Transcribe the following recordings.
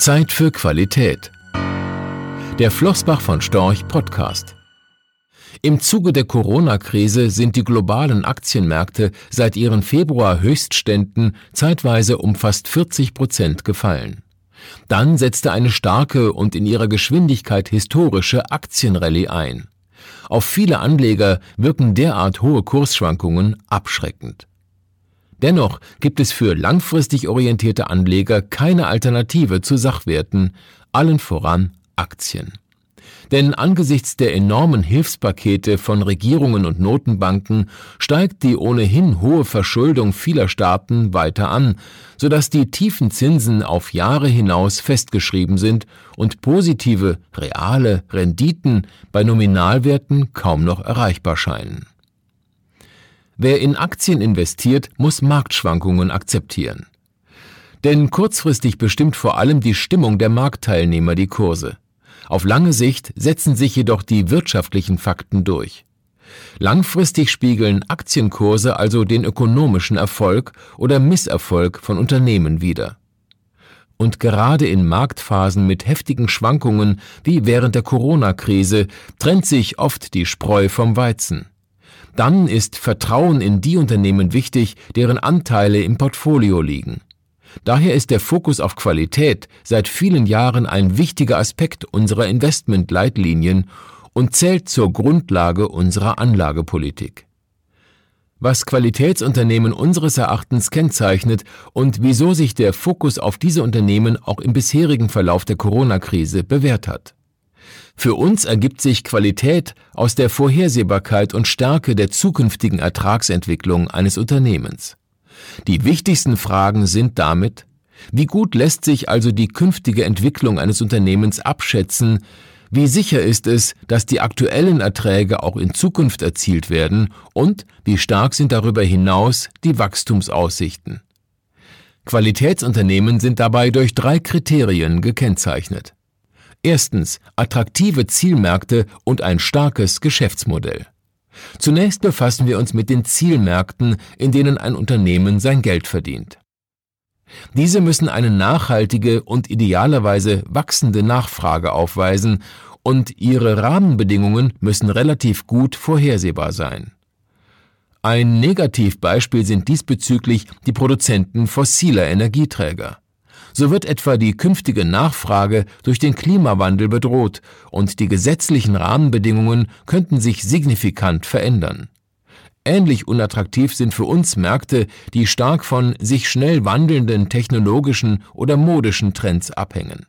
Zeit für Qualität. Der Flossbach von Storch Podcast. Im Zuge der Corona-Krise sind die globalen Aktienmärkte seit ihren Februar-Höchstständen zeitweise um fast 40 Prozent gefallen. Dann setzte eine starke und in ihrer Geschwindigkeit historische Aktienrallye ein. Auf viele Anleger wirken derart hohe Kursschwankungen abschreckend. Dennoch gibt es für langfristig orientierte Anleger keine Alternative zu Sachwerten, allen voran Aktien. Denn angesichts der enormen Hilfspakete von Regierungen und Notenbanken steigt die ohnehin hohe Verschuldung vieler Staaten weiter an, sodass die tiefen Zinsen auf Jahre hinaus festgeschrieben sind und positive, reale Renditen bei Nominalwerten kaum noch erreichbar scheinen. Wer in Aktien investiert, muss Marktschwankungen akzeptieren. Denn kurzfristig bestimmt vor allem die Stimmung der Marktteilnehmer die Kurse. Auf lange Sicht setzen sich jedoch die wirtschaftlichen Fakten durch. Langfristig spiegeln Aktienkurse also den ökonomischen Erfolg oder Misserfolg von Unternehmen wider. Und gerade in Marktphasen mit heftigen Schwankungen wie während der Corona-Krise trennt sich oft die Spreu vom Weizen. Dann ist Vertrauen in die Unternehmen wichtig, deren Anteile im Portfolio liegen. Daher ist der Fokus auf Qualität seit vielen Jahren ein wichtiger Aspekt unserer Investmentleitlinien und zählt zur Grundlage unserer Anlagepolitik. Was Qualitätsunternehmen unseres Erachtens kennzeichnet und wieso sich der Fokus auf diese Unternehmen auch im bisherigen Verlauf der Corona-Krise bewährt hat. Für uns ergibt sich Qualität aus der Vorhersehbarkeit und Stärke der zukünftigen Ertragsentwicklung eines Unternehmens. Die wichtigsten Fragen sind damit, wie gut lässt sich also die künftige Entwicklung eines Unternehmens abschätzen, wie sicher ist es, dass die aktuellen Erträge auch in Zukunft erzielt werden und wie stark sind darüber hinaus die Wachstumsaussichten. Qualitätsunternehmen sind dabei durch drei Kriterien gekennzeichnet. Erstens attraktive Zielmärkte und ein starkes Geschäftsmodell. Zunächst befassen wir uns mit den Zielmärkten, in denen ein Unternehmen sein Geld verdient. Diese müssen eine nachhaltige und idealerweise wachsende Nachfrage aufweisen und ihre Rahmenbedingungen müssen relativ gut vorhersehbar sein. Ein Negativbeispiel sind diesbezüglich die Produzenten fossiler Energieträger so wird etwa die künftige Nachfrage durch den Klimawandel bedroht und die gesetzlichen Rahmenbedingungen könnten sich signifikant verändern. Ähnlich unattraktiv sind für uns Märkte, die stark von sich schnell wandelnden technologischen oder modischen Trends abhängen.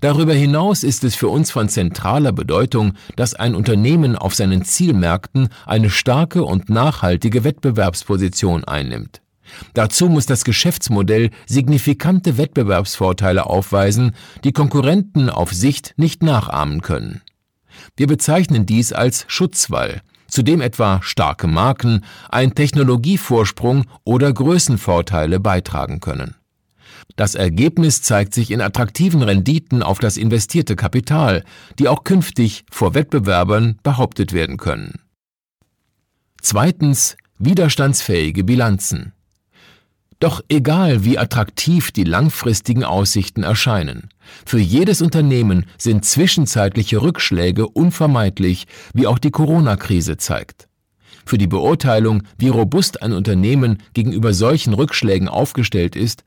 Darüber hinaus ist es für uns von zentraler Bedeutung, dass ein Unternehmen auf seinen Zielmärkten eine starke und nachhaltige Wettbewerbsposition einnimmt. Dazu muss das Geschäftsmodell signifikante Wettbewerbsvorteile aufweisen, die Konkurrenten auf Sicht nicht nachahmen können. Wir bezeichnen dies als Schutzwall, zu dem etwa starke Marken, ein Technologievorsprung oder Größenvorteile beitragen können. Das Ergebnis zeigt sich in attraktiven Renditen auf das investierte Kapital, die auch künftig vor Wettbewerbern behauptet werden können. Zweitens widerstandsfähige Bilanzen. Doch egal, wie attraktiv die langfristigen Aussichten erscheinen, für jedes Unternehmen sind zwischenzeitliche Rückschläge unvermeidlich, wie auch die Corona-Krise zeigt. Für die Beurteilung, wie robust ein Unternehmen gegenüber solchen Rückschlägen aufgestellt ist,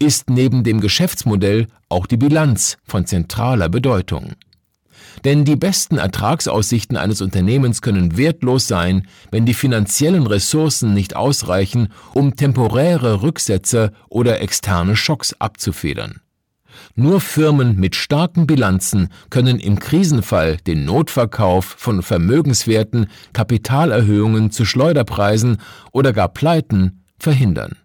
ist neben dem Geschäftsmodell auch die Bilanz von zentraler Bedeutung. Denn die besten Ertragsaussichten eines Unternehmens können wertlos sein, wenn die finanziellen Ressourcen nicht ausreichen, um temporäre Rücksetzer oder externe Schocks abzufedern. Nur Firmen mit starken Bilanzen können im Krisenfall den Notverkauf von Vermögenswerten, Kapitalerhöhungen zu Schleuderpreisen oder gar Pleiten verhindern.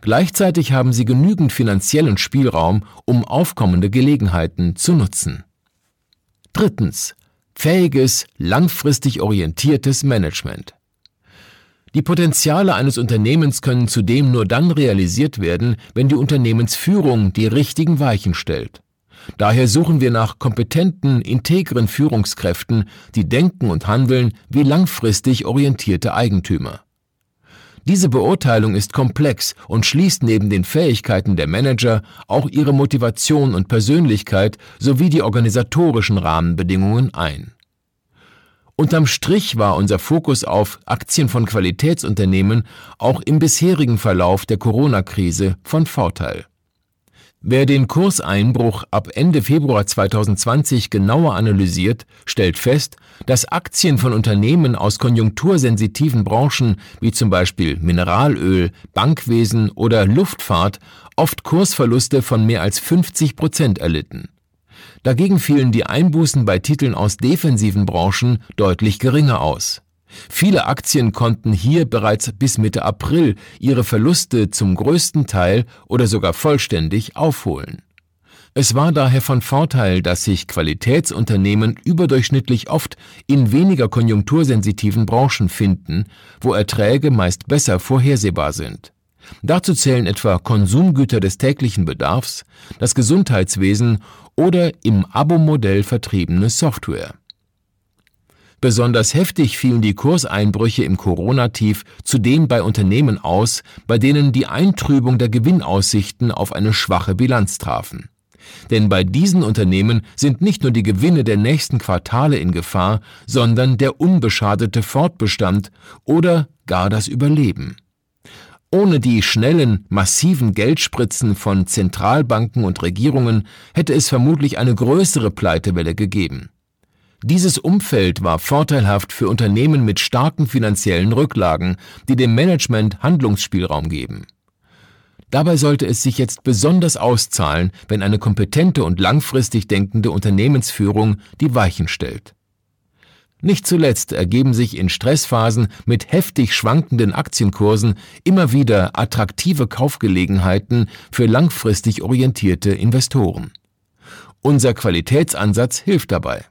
Gleichzeitig haben sie genügend finanziellen Spielraum, um aufkommende Gelegenheiten zu nutzen. Drittens. Fähiges, langfristig orientiertes Management. Die Potenziale eines Unternehmens können zudem nur dann realisiert werden, wenn die Unternehmensführung die richtigen Weichen stellt. Daher suchen wir nach kompetenten, integren Führungskräften, die denken und handeln wie langfristig orientierte Eigentümer. Diese Beurteilung ist komplex und schließt neben den Fähigkeiten der Manager auch ihre Motivation und Persönlichkeit sowie die organisatorischen Rahmenbedingungen ein. Unterm Strich war unser Fokus auf Aktien von Qualitätsunternehmen auch im bisherigen Verlauf der Corona-Krise von Vorteil. Wer den Kurseinbruch ab Ende Februar 2020 genauer analysiert, stellt fest, dass Aktien von Unternehmen aus konjunktursensitiven Branchen wie zum Beispiel Mineralöl, Bankwesen oder Luftfahrt oft Kursverluste von mehr als 50 Prozent erlitten. Dagegen fielen die Einbußen bei Titeln aus defensiven Branchen deutlich geringer aus. Viele Aktien konnten hier bereits bis Mitte April ihre Verluste zum größten Teil oder sogar vollständig aufholen. Es war daher von Vorteil, dass sich Qualitätsunternehmen überdurchschnittlich oft in weniger konjunktursensitiven Branchen finden, wo Erträge meist besser vorhersehbar sind. Dazu zählen etwa Konsumgüter des täglichen Bedarfs, das Gesundheitswesen oder im Abo-Modell vertriebene Software. Besonders heftig fielen die Kurseinbrüche im Corona-Tief zudem bei Unternehmen aus, bei denen die Eintrübung der Gewinnaussichten auf eine schwache Bilanz trafen. Denn bei diesen Unternehmen sind nicht nur die Gewinne der nächsten Quartale in Gefahr, sondern der unbeschadete Fortbestand oder gar das Überleben. Ohne die schnellen, massiven Geldspritzen von Zentralbanken und Regierungen hätte es vermutlich eine größere Pleitewelle gegeben. Dieses Umfeld war vorteilhaft für Unternehmen mit starken finanziellen Rücklagen, die dem Management Handlungsspielraum geben. Dabei sollte es sich jetzt besonders auszahlen, wenn eine kompetente und langfristig denkende Unternehmensführung die Weichen stellt. Nicht zuletzt ergeben sich in Stressphasen mit heftig schwankenden Aktienkursen immer wieder attraktive Kaufgelegenheiten für langfristig orientierte Investoren. Unser Qualitätsansatz hilft dabei.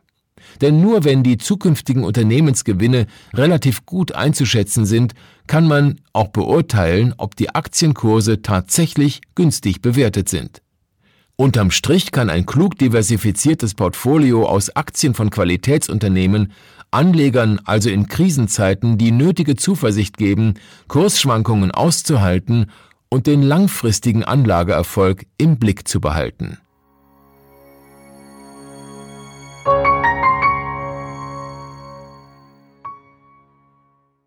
Denn nur wenn die zukünftigen Unternehmensgewinne relativ gut einzuschätzen sind, kann man auch beurteilen, ob die Aktienkurse tatsächlich günstig bewertet sind. Unterm Strich kann ein klug diversifiziertes Portfolio aus Aktien von Qualitätsunternehmen Anlegern also in Krisenzeiten die nötige Zuversicht geben, Kursschwankungen auszuhalten und den langfristigen Anlageerfolg im Blick zu behalten.